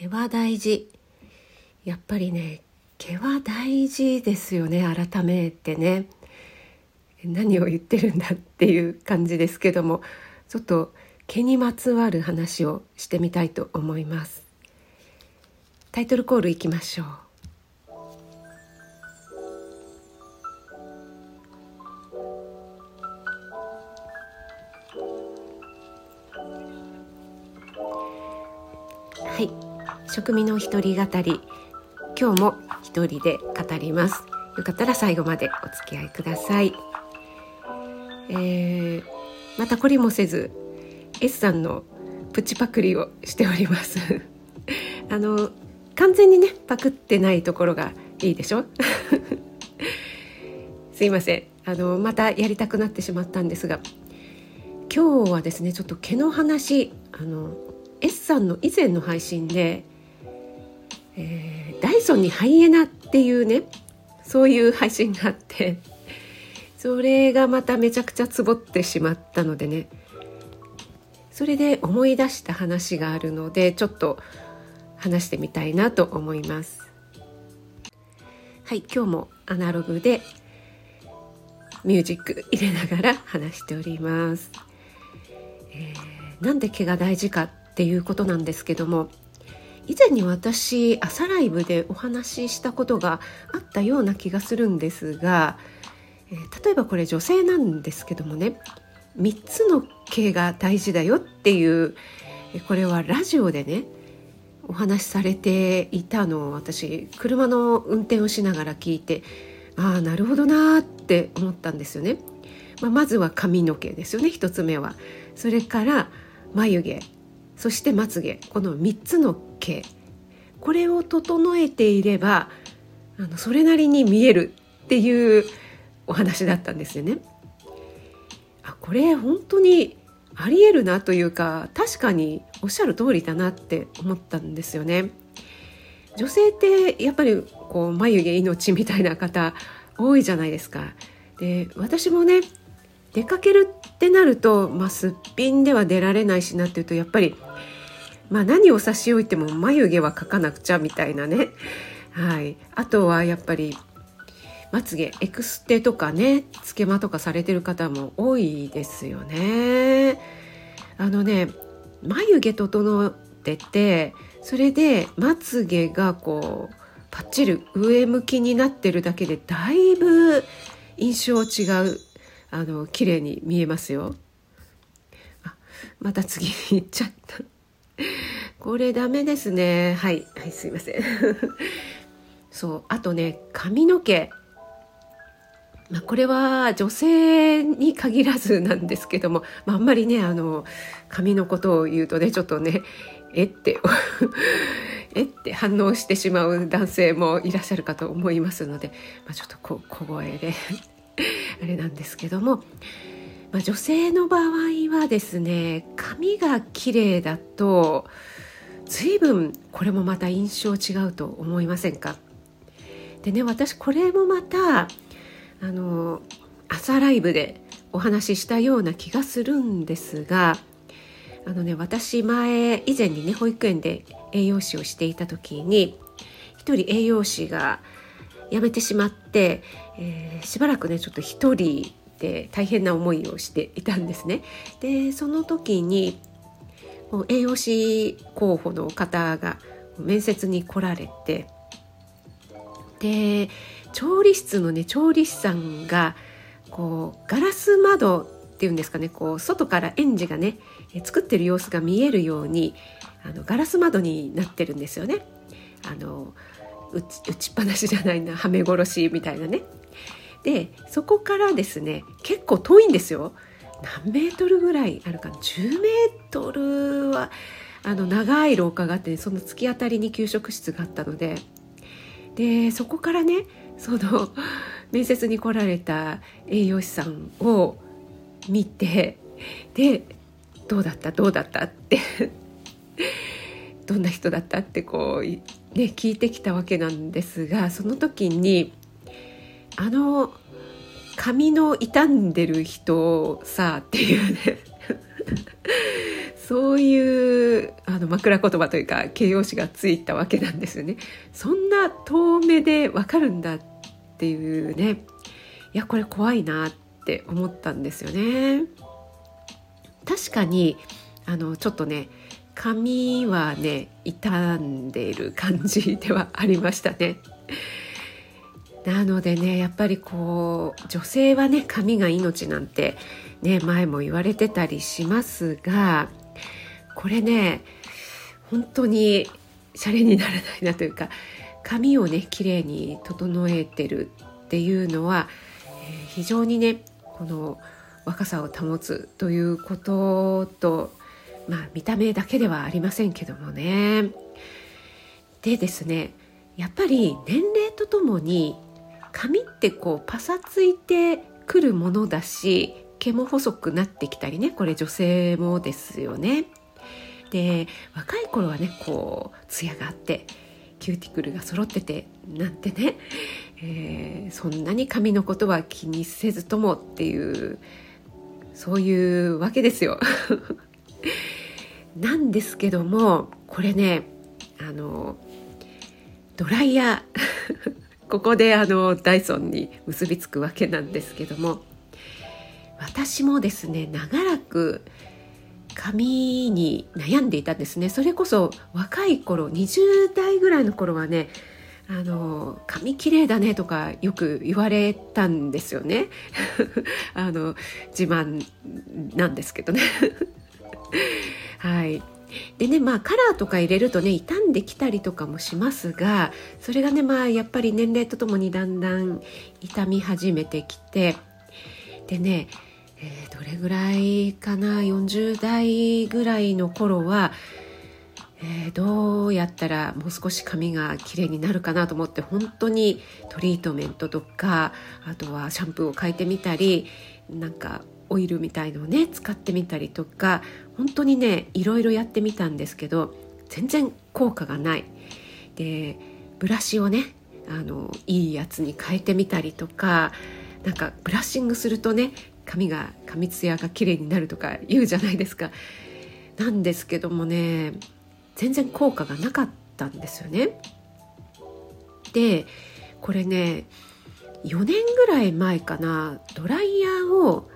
毛は大事。やっぱりね毛は大事ですよね改めてね。何を言ってるんだっていう感じですけどもちょっと毛にまつわる話をしてみたいと思います。タイトルコールいきましょう。はい。食味の一人語り。今日も一人で語ります。よかったら最後までお付き合いください、えー、また懲りもせず S さんのプチパクリをしております。あの完全にねパクってないところがいいでしょ？すいません。あのまたやりたくなってしまったんですが今日はですねちょっと毛の話あの S さんの以前の配信で、えー、ダイソンにハイエナっていうねそういう配信があってそれがまためちゃくちゃツボってしまったのでねそれで思い出した話があるのでちょっと話してみたいなと思います。はい今日もアナログでミュージック入れながら話しております、えー、なんで毛が大事かっていうことなんですけども以前に私朝ライブでお話ししたことがあったような気がするんですが、えー、例えばこれ女性なんですけどもね3つの毛が大事だよっていうこれはラジオでねお話しされていたのを私車の運転をしながら聞いてああなるほどなって思ったんですよね。まあ、まずは髪の毛ですよね1つ目は。それから眉毛そしてまつげこの3つの毛これを整えていればあのそれなりに見えるっていうお話だったんですよね。あこれ本当にありえるなというか確かにおっしゃる通りだなって思ったんですよね。女性ってやっぱりこう眉毛命みたいな方多いじゃないですか。で私もね出かけるってなると、まあ、すっぴんでは出られないしなっていうとやっぱり、まあ、何を差し置いても眉毛は描かなくちゃみたいなね、はい、あとはやっぱりまつげエクステとかねつけまとかされてる方も多いですよね。あのね眉毛整っててそれでまつげがこうパッチリ上向きになってるだけでだいぶ印象違うあの綺麗に見えますよ。あまた次に行っちゃった。これダメですね。はい、はい、すいません。そう、あとね、髪の毛。まあ、これは女性に限らずなんですけども、まあ、あんまりねあの髪のことを言うとねちょっとねえって えって反応してしまう男性もいらっしゃるかと思いますので、まあ、ちょっとこ小声であれなんですけども、まあ、女性の場合はですね髪が綺麗だと随分これもまた印象違うと思いませんか？でね私これもまたあの朝ライブでお話ししたような気がするんですがあのね私前以前にね保育園で栄養士をしていた時に一人栄養士が辞めてしまって、えー、しばらくねちょっと一人で大変な思いをしていたんですね。でその時に栄養士候補の方が面接に来られてで調理室のね調理師さんがこうガラス窓っていうんですかねこう外から園児がね作ってる様子が見えるようにあのガラス窓になってるんですよね。あの打ち打ちっぱなしじゃないなはめ殺しみたいなね。でそこからですね結構遠いんですよ。何メートルぐらいあるかな。10メートルはあの長い廊下があって、その突き当たりに給食室があったので。でそこからねその面接に来られた栄養士さんを見てでどうだった？どうだった？ってどんな人だった？ってこうね聞いてきたわけなんですがその時にあの髪の傷んでる人さっていうねそういうあの枕言葉というか形容詞がついたわけなんですよね。そんな遠目でわかるんだっていうねいやこれ怖いなって思ったんですよね。確かにあのちょっとね髪はね傷んでいる感じではありましたね。なのでねやっぱりこう女性はね髪が命なんてね前も言われてたりしますがこれね本当にシャレにならないなというか髪をね綺麗に整えてるっていうのは、えー、非常にねこの若さを保つということとまあ見た目だけではありませんけどもね。でですねやっぱり年齢とともに髪ってこうパサついてくるものだし毛も細くなってきたりねこれ女性もですよね。で若い頃はねこうツヤがあってキューティクルが揃っててなんてね、えー、そんなに髪のことは気にせずともっていうそういうわけですよ。なんですけどもこれねあのドライヤー ここであのダイソンに結びつくわけなんですけども私もですね長らく髪に悩んでいたんですね。それこそ若い頃20代ぐらいの頃はねあの髪綺麗だねとかよく言われたんですよね。あの自慢なんですけどね。はい。でねまあカラーとか入れるとね傷んできたりとかもしますがそれがねまあやっぱり年齢とともにだんだん傷み始めてきてでね、えー、どれぐらいかな40代ぐらいの頃は、えー、どうやったらもう少し髪が綺麗になるかなと思って本当にトリートメントとかあとはシャンプーを変えてみたりなんかオイルみたいのをね使ってみたりとか本当にねいろいろやってみたんですけど全然効果がない。でブラシをねあのいいやつに変えてみたりとかなんかブラッシングするとね髪が髪ツヤが綺麗になるとか言うじゃないですか。なんですけどもね全然効果がなかったんですよね。でこれね4年ぐらい前かなドライヤーを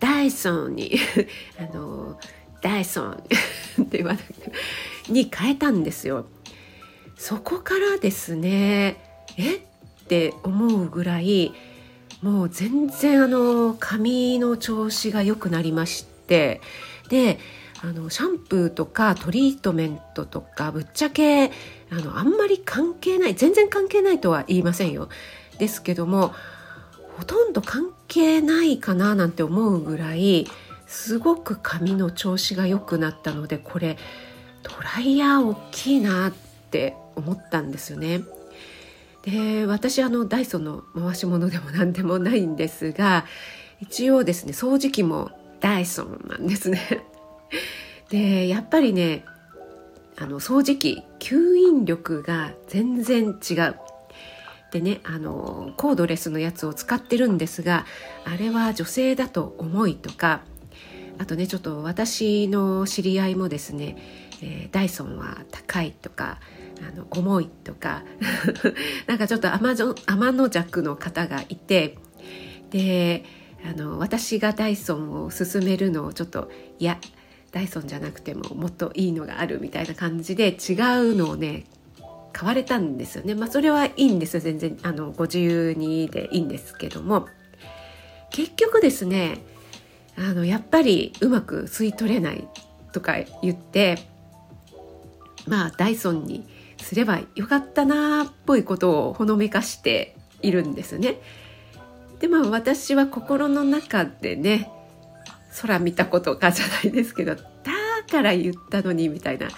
ダイソンに あのダイソン って言わなくてに変えたんですよ。そこからですねえ？って思うぐらいもう全然あの髪の調子が良くなりましてであのシャンプーとかトリートメントとかぶっちゃけあのあんまり関係ない全然関係ないとは言いませんよですけどもほとんど関係ないかななんて思うぐらいすごく髪の調子が良くなったのでこれドライヤー大きいなって思ったんですよね。で私あのダイソンの回し物でも何でもないんですが一応ですね掃除機もダイソンなんですね。でやっぱりねあの掃除機吸引力が全然違うでねあのコードレスのやつを使ってるんですがあれは女性だと重いとかあとねちょっと私の知り合いもですね、えー、ダイソンは高いとかあの重いとか なんかちょっと天の弱の方がいてであの私がダイソンを勧めるのをちょっといやダイソンじゃなくてももっといいのがあるみたいな感じで違うのをね買われたんですよね。まあそれはいいんです全然あのご自由にでいいんですけども結局ですねあのやっぱりうまく吸い取れないとか言ってまあダイソンにすればよかったなあっぽいことをほのめかしているんですね。でまあ私は心の中でね空見たことかじゃないですけどだから言ったのにみたいな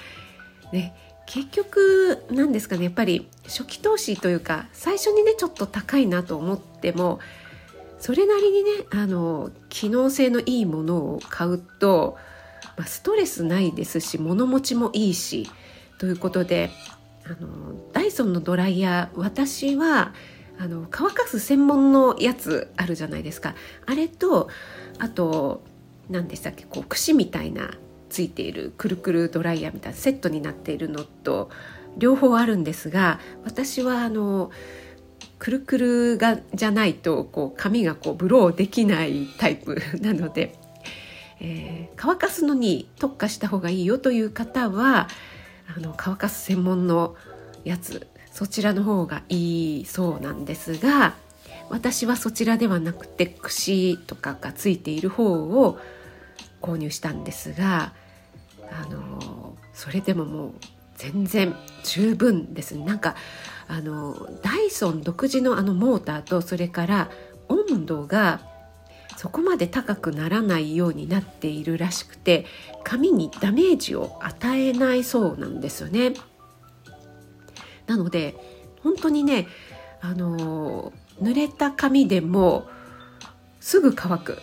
ね結局何ですかねやっぱり初期投資というか最初にねちょっと高いなと思ってもそれなりにねあの機能性のいいものを買うと、まあ、ストレスないですし物持ちもいいしということであのダイソンのドライヤー私はあの乾かす専門のやつあるじゃないですか。あれとあと何でしたっけこう櫛みたいなついているくるくるドライヤーみたいなセットになっているのと両方あるんですが私はあのくるくるがじゃないとこう髪がこうブローできないタイプ なので、えー、乾かすのに特化した方がいいよという方はあの乾かす専門のやつそちらの方がいいそうなんですが私はそちらではなくて櫛とかがついている方を購入したんですがあのそれでももう全然十分ですねなんかあのダイソン独自のあのモーターとそれから温度がそこまで高くならないようになっているらしくて髪にダメージを与えないそうなんですよね。なので本当にねあの濡れた髪でもすぐ乾く。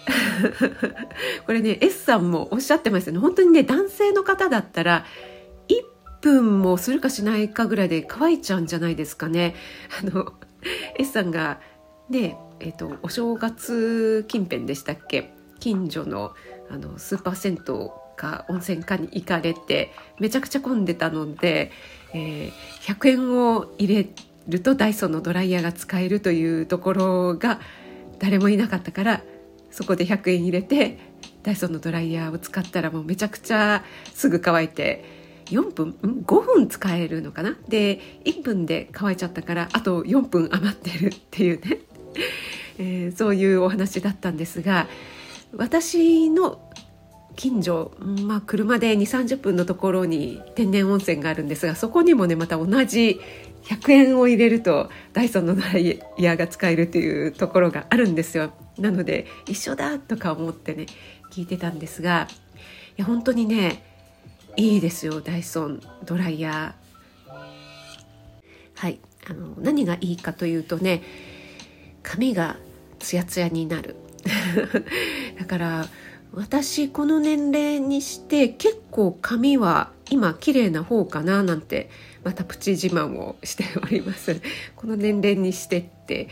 これね S さんもおっしゃってますよね。本当にね男性の方だったら1分もするかしないかぐらいで乾いちゃうんじゃないですかね。あの S さんがねえーと、お正月近辺でしたっけ？近所のあのスーパー銭湯か温泉かに行かれてめちゃくちゃ混んでたので、えー、100円を入れるとダイソンのドライヤーが使えるというところが誰もいなかったからそこで100円入れてダイソンのドライヤーを使ったらもうめちゃくちゃすぐ乾いて4分5分使えるのかな？で1分で乾いちゃったからあと4分余ってるっていうね、えー、そういうお話だったんですが私の近所、まあ、車で2 3 0分のところに天然温泉があるんですがそこにもねまた同じ100円を入れるとダイソンのドライヤーが使えるというところがあるんですよ。なので一緒だとか思ってね聞いてたんですがいや本当にねいいですよダイソンドライヤー。はいあの何がいいかというとね髪がツヤツヤになる。だから私この年齢にして結構髪は今綺麗な方かななんてまたプチ自慢をしております。この年齢にしてって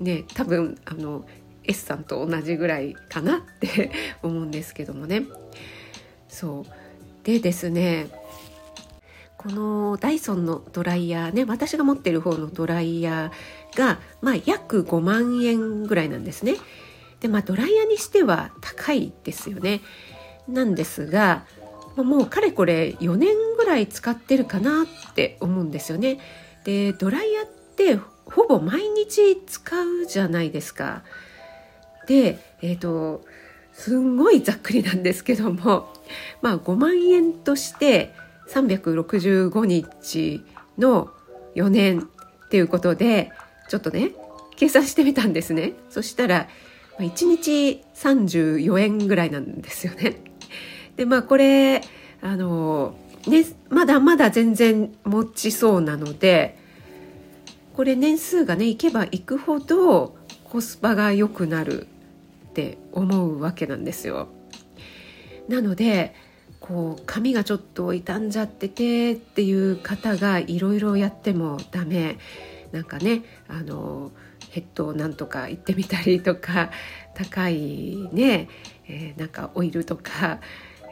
ね多分あの S さんと同じぐらいかなって思うんですけどもね。そう。でですねこのダイソンのドライヤーね私が持ってる方のドライヤーがまあ約5万円ぐらいなんですね。でまあドライヤーにしては高いですよね。なんですがもうかれこれ4年ぐらい使ってるかなって思うんですよね。でドライヤーってほぼ毎日使うじゃないですか。でえっ、ー、とすんごいざっくりなんですけどもまあ5万円として365日の4年っていうことでちょっとね計算してみたんですね。そしたらま1日34円ぐらいなんですよね。でまあこれあのねまだまだ全然持ちそうなのでこれ年数がねいけばいくほどコスパが良くなるって思うわけなんですよ。なのでこう髪がちょっと傷んじゃっててっていう方がいろいろやってもダメなんかねあのヘッドをなんとか行ってみたりとか 高いね、えー、なんかオイルとか、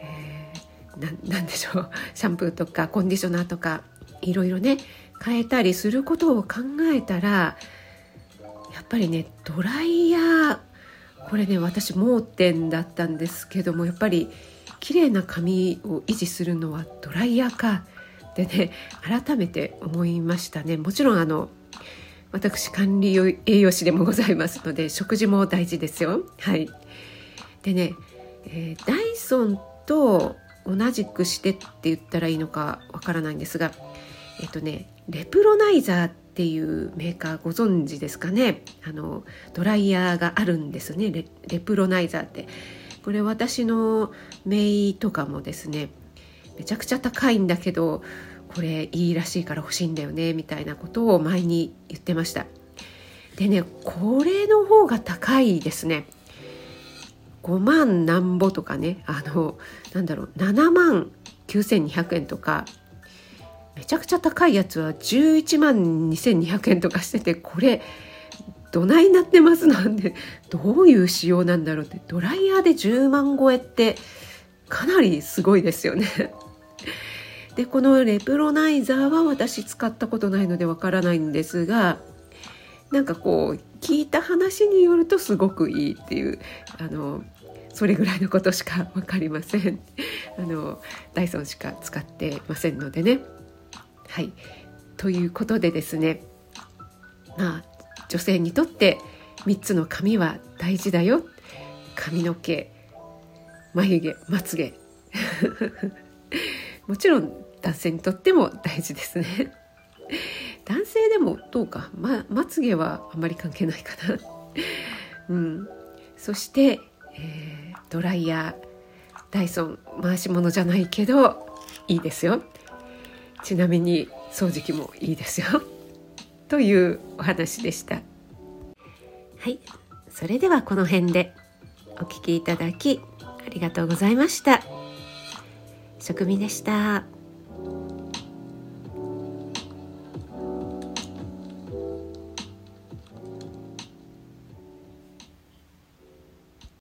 えー、なんでしょうシャンプーとかコンディショナーとかいろいろね変えたりすることを考えたらやっぱりねドライヤーこれね私盲点だったんですけどもやっぱり綺麗な髪を維持するのはドライヤーかってね改めて思いましたね。もちろんあの私管理栄養士でもございますので食事も大事ですよ。はい、でね、えー、ダイソンと同じくしてって言ったらいいのかわからないんですがえっ、とねレプロナイザーっていうメーカーご存知ですかね。あのドライヤーがあるんですね。レレプロナイザーって。これ私のメイとかもですねめちゃくちゃ高いんだけどこれいいらしいから欲しいんだよねみたいなことを前に言ってましたでねこれの方が高いですね5万なんぼとかねあのなんだろう7万9200円とかめちゃくちゃ高いやつは11万2200円とかしててこれどないなってますなんでどういう仕様なんだろうってドライヤーで10万超えってかなりすごいですよね。でこのレプロナイザーは私使ったことないのでわからないんですがなんかこう聞いた話によるとすごくいいっていうあのそれぐらいのことしか分かりません。あのダイソンしか使ってませんのでね。はい。ということでですねまあ女性にとって3つの髪は大事だよ。髪の毛眉毛まつげ もちろん男性にとっても大事ですね。男性でもどうか、ま、まつげはあまり関係ないかな。うん。そして、えー、ドライヤー。ダイソン。回し物じゃないけどいいですよ。ちなみに掃除機もいいですよ。というお話でした。はい。それではこの辺でお聞きいただきありがとうございました。食味でした。